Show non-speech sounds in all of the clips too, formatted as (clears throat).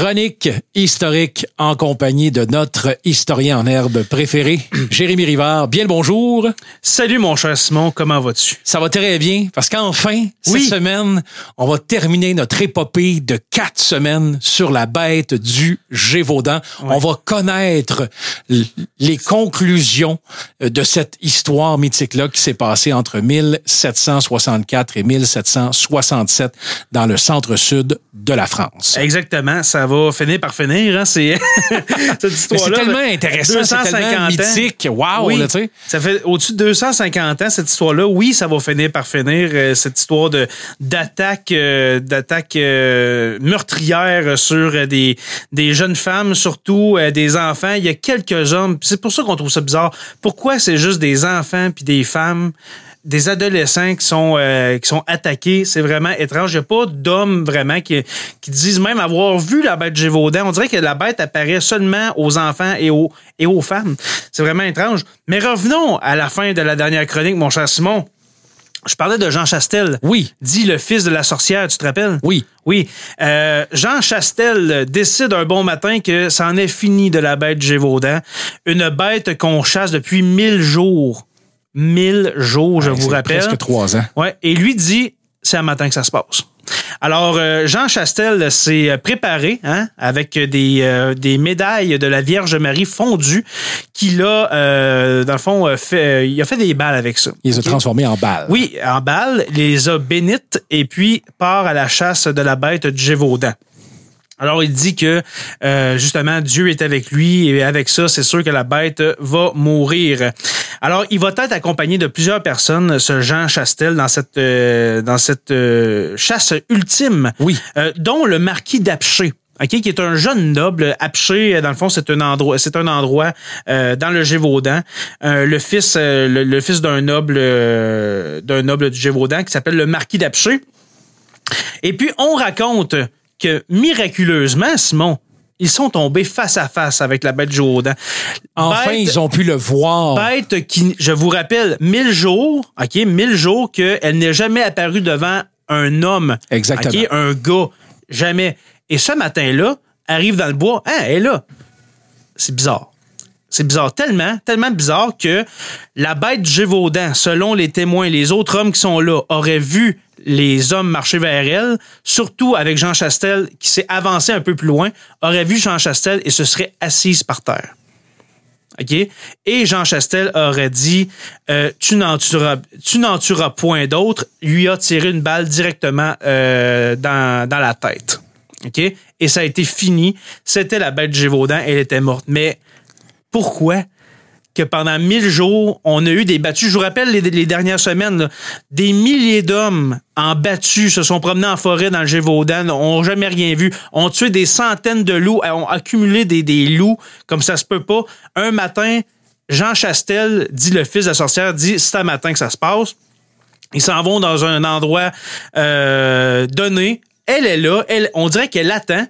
Chronique historique en compagnie de notre historien en herbe préféré, (clears throat) Jérémy Rivard. Bien le bonjour. Salut mon cher Simon, comment vas-tu? Ça va très bien parce qu'enfin, Oui. cette semaine, on va terminer notre épopée de quatre semaines sur la bête du Gévaudan. On va connaître les conclusions de cette histoire mythique-là qui s'est passée entre 1764 et 1767 dans le centre-sud de la France. Exactement, ça va finir par finir. Hein? C'est (laughs) cette c'est tellement intéressant, c'est tellement 250 ans. mythique. Wow, Oui, là, ça fait au-dessus de 250 ans cette histoire-là. Oui, ça va finir par finir euh, cette histoire de d'attaque euh, d'attaque euh, meurtrière sur des des jeunes femmes, surtout des enfants. Il y a quelques hommes. C'est pour ça qu'on trouve ça bizarre. Pourquoi c'est juste des enfants puis des femmes? Des adolescents qui sont euh, qui sont attaqués, c'est vraiment étrange. Il n'y a pas d'hommes vraiment qui, qui disent même avoir vu la bête Gévaudan. On dirait que la bête apparaît seulement aux enfants et aux et aux femmes. C'est vraiment étrange. Mais revenons à la fin de la dernière chronique, mon cher Simon. Je parlais de Jean Chastel. Oui. Dit le fils de la sorcière, tu te rappelles? Oui. Oui. Euh, Jean Chastel décide un bon matin que c'en est fini de la bête Gévaudan. Une bête qu'on chasse depuis mille jours. Mille jours, je Ouais, vous rappelle. Presque trois ans. Ouais, et lui dit, c'est un matin que ça se passe. Alors, euh, Jean Chastel s'est préparé hein, avec des, euh, des médailles de la Vierge Marie fondues qu'il a, euh, dans le fond, euh, fait, euh, il a fait des balles avec ça. Il les a Ok? transformés en balles. Oui, en balles, les a bénites et puis part à la chasse de la bête du Gévaudan. Alors, il dit que euh, justement Dieu est avec lui et avec ça, c'est sûr que la bête va mourir. Alors, il va être accompagné de plusieurs personnes, ce Jean Chastel, dans cette euh, dans cette euh, chasse ultime, Oui. euh, dont le marquis d'Apché. OK, qui est un jeune noble. Apché, dans le fond, c'est un endroit, c'est un endroit euh, dans le Gévaudan. Euh, le fils, euh, le, le fils d'un noble, euh, d'un noble du Gévaudan qui s'appelle le marquis d'Apché. Et puis, on raconte que miraculeusement, Simon, ils sont tombés face à face avec la bête Gévaudan. Enfin, Bête- ils ont pu le voir. Bête qui, je vous rappelle, mille jours, OK, mille jours qu'elle n'est jamais apparue devant un homme. Exactement. OK, un gars. Jamais. Et ce matin-là, arrive dans le bois, hein, elle est là. C'est bizarre. C'est bizarre, tellement, tellement bizarre que la bête du Gévaudan, selon les témoins, les autres hommes qui sont là, auraient vu les hommes marcher vers elle, surtout avec Jean Chastel qui s'est avancé un peu plus loin, aurait vu Jean Chastel et se serait assise par terre. OK? Et Jean Chastel aurait dit euh, Tu n'en tueras, point d'autre. Lui a tiré une balle directement euh, dans, dans la tête. OK? Et ça a été fini. C'était la bête Gévaudan. Elle était morte. Mais pourquoi que pendant mille jours, on a eu des battus. Je vous rappelle les, dernières semaines, des milliers d'hommes en battus se sont promenés en forêt dans le Gévaudan, ont jamais rien vu, ont tué des centaines de loups, ont accumulé des, des loups comme ça se peut pas. Un matin, Jean Chastel, dit le fils de la sorcière, dit c'est un matin que ça se passe. Ils s'en vont dans un endroit euh, donné. Elle est là. Elle, on dirait qu'elle attend.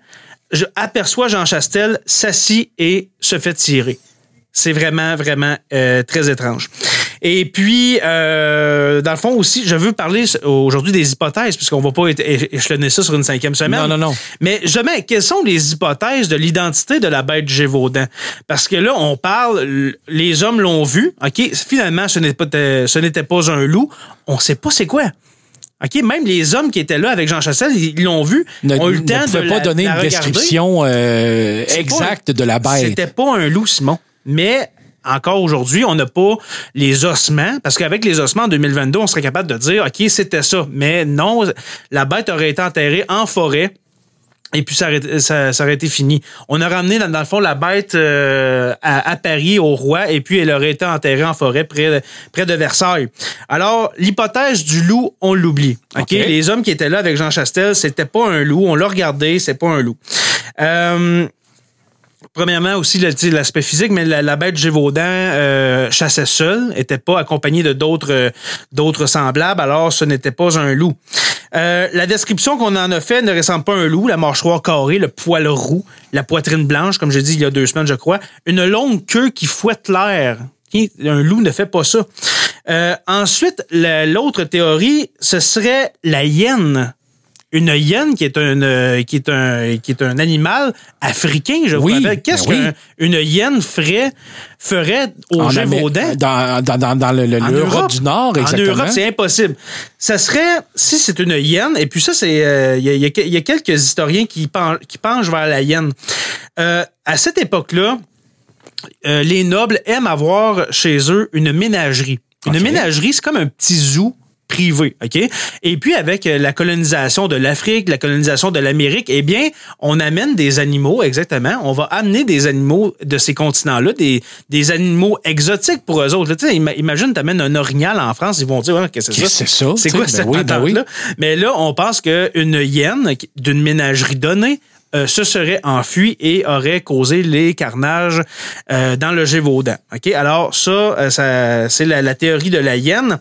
Je aperçois Jean Chastel s'assit et se fait tirer. C'est vraiment, vraiment euh, très étrange. Et puis, euh, dans le fond aussi, je veux parler aujourd'hui des hypothèses, puisqu'on va pas échelonner ça sur une cinquième semaine. Non, non, non. Mais jamais, quelles sont les hypothèses de l'identité de la bête Gévaudan? Parce que là, on parle, les hommes l'ont vu, OK? Finalement, ce n'était pas, pas un loup. On sait pas c'est quoi. OK? Même les hommes qui étaient là avec Jean Chassel, ils l'ont vu, Ne, ont eu le ne de la, pas donner la une regarder. description euh, pas exacte de la bête. C'était pas un loup, Simon. Mais encore aujourd'hui, on n'a pas les ossements, parce qu'avec les ossements en 2022, on serait capable de dire, OK, c'était ça. Mais non, la bête aurait été enterrée en forêt. Et puis, ça aurait, ça, ça aurait été fini. On a ramené, dans, dans le fond, la bête euh, à, à Paris, au roi, et puis elle aurait été enterrée en forêt près de, près de Versailles. Alors, l'hypothèse du loup, on l'oublie. OK? OK. Les hommes qui étaient là avec Jean Chastel, c'était pas un loup. On l'a regardé, c'est pas un loup. Euh, Premièrement aussi l'aspect physique, mais la, bête Gévaudan euh, chassait seule, était pas accompagnée de d'autres euh, d'autres semblables, alors ce n'était pas un loup. Euh, la description qu'on en a fait ne ressemble pas à un loup, la mâchoire carrée, le poil roux, la poitrine blanche, comme j'ai dit il y a deux semaines, je crois, une longue queue qui fouette l'air. Un loup ne fait pas ça. Euh, ensuite, la- l'autre théorie, ce serait la hyène une hyène qui est un euh, qui est un qui est un animal africain, je Oui, vous rappelle. Qu'est-ce ben qu'une hyène ferait ferait au En Gévaudan? Dans, dans, dans, dans le- le- En l'Europe Europe? du Nord, En exactement. Europe, c'est impossible. Ça serait, si c'est une hyène, et puis ça, c'est, euh, il y, a- y a- il y a quelques historiens qui, pen- qui penchent vers la hyène. Euh, à cette époque-là, euh, les nobles aiment avoir chez eux une ménagerie. Une ménagerie, c'est comme un petit zoo privé, OK? Et puis, avec euh, la colonisation de l'Afrique, la colonisation de l'Amérique, eh bien, on amène des animaux, exactement. On va amener des animaux de ces continents-là, des, des animaux exotiques pour eux autres. là. Tu sais, ima- imagine, t'amènes un orignal en France, ils vont dire, Ouais, qu'est-ce que c'est ça? c'est ça? C'est quoi cette ben oui, ben oui. Mais là, on pense qu'une hyène d'une ménagerie donnée euh, se serait enfuie et aurait causé les carnages euh, dans le Gévaudan. OK? Alors, ça, euh, ça c'est la, la théorie de la hyène.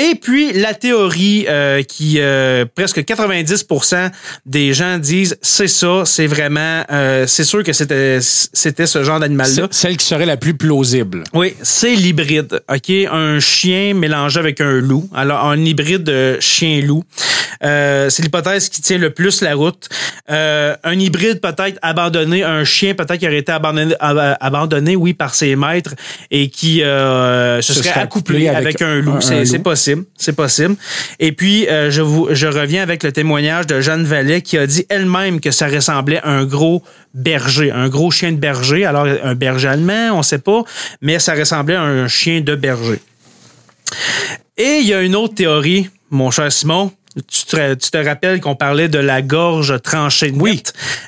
Et puis, la théorie euh, qui, euh, presque 90% des gens disent, c'est ça, c'est vraiment, euh, c'est sûr que c'était c'était ce genre d'animal-là. Celle qui serait la plus plausible. Oui, c'est l'hybride. OK? Un chien mélangé avec un loup. Alors, un hybride de chien-loup. Euh, c'est l'hypothèse qui tient le plus la route. Euh, un hybride peut-être abandonné, un chien peut-être qui aurait été abandonné, ab- abandonné, oui, par ses maîtres et qui euh, se, Se serait accouplé avec, avec un loup. C'est loup. C'est possible. Et puis, euh, je, reviens avec le témoignage de Jeanne Vallet qui a dit elle-même que ça ressemblait à un gros berger, un gros chien de berger. Alors, un berger allemand, on sait pas, mais ça ressemblait à un chien de berger. Et il y a une autre théorie, mon cher Simon. Tu te, tu te rappelles qu'on parlait de la gorge tranchée de Oui.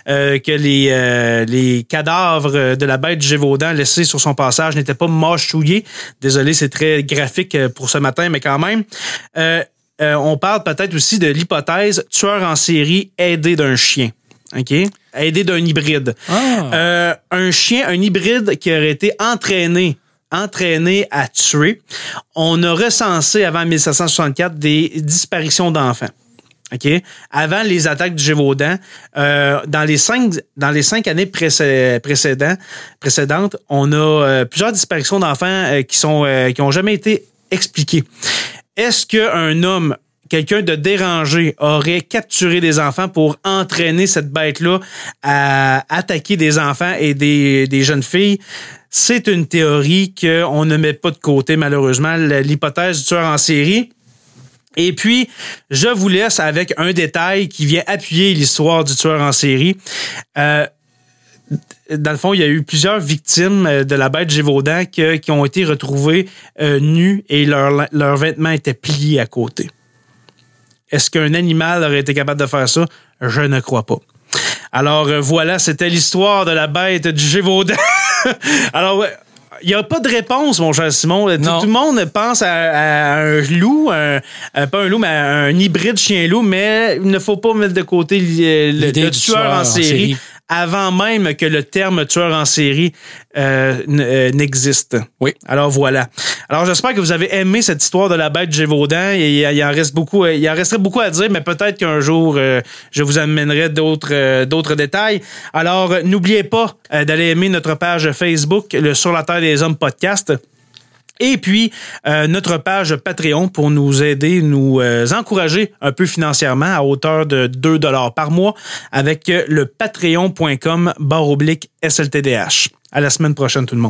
euh, que les, euh, les cadavres de la bête Gévaudan laissés sur son passage n'étaient pas mâchouillés. Désolé, c'est très graphique euh, pour ce matin, mais quand même. Euh, on parle peut-être aussi de l'hypothèse tueur en série aidé d'un chien. OK? Aidé d'un hybride. Ah. Un chien, un hybride qui aurait été entraîné entraîné à tuer. On a recensé avant 1764 des disparitions d'enfants. Avant les attaques du Gévaudan, euh, dans, les cinq, dans les cinq années précé- précédents- précédentes, on a euh, plusieurs disparitions d'enfants euh, qui sont qui ont jamais été expliquées. Est-ce qu'un homme, quelqu'un de dérangé, aurait capturé des enfants pour entraîner cette bête-là à attaquer des enfants et des, des jeunes filles? C'est une théorie qu'on ne met pas de côté, malheureusement, l'hypothèse du tueur en série. Et puis, je vous laisse avec un détail qui vient appuyer l'histoire du tueur en série. Euh, dans le fond, il y a eu plusieurs victimes euh, de la bête Gévaudan qui ont été retrouvées euh, nues et leurs vêtements étaient pliés à côté. Est-ce qu'un animal aurait été capable de faire ça? Je ne crois pas. Alors euh, voilà, c'était l'histoire de la bête du Gévaudan. (laughs) Alors, ouais, il n'y a pas de réponse, mon cher Simon. Tout, le monde pense à, à un loup, un- à- pas un loup, mais à un hybride chien-loup, mais il ne faut pas mettre de côté le, tueur, en série, avant même que le terme tueur en série euh, euh, n'existe. Oui. Alors voilà. Alors j'espère que vous avez aimé cette histoire de la bête Gévaudan. Et il, en reste beaucoup, euh, il en resterait beaucoup à dire, mais peut-être qu'un jour euh, je vous amènerai d'autres euh, d'autres détails. Alors n'oubliez pas d'aller aimer notre page Facebook, le Sur la Terre des Hommes podcast. Et puis, euh, notre page Patreon pour nous aider, nous euh, encourager un peu financièrement à hauteur de 2 dollars par mois avec le patreon.com barre oblique SLTDH. À la semaine prochaine, tout le monde.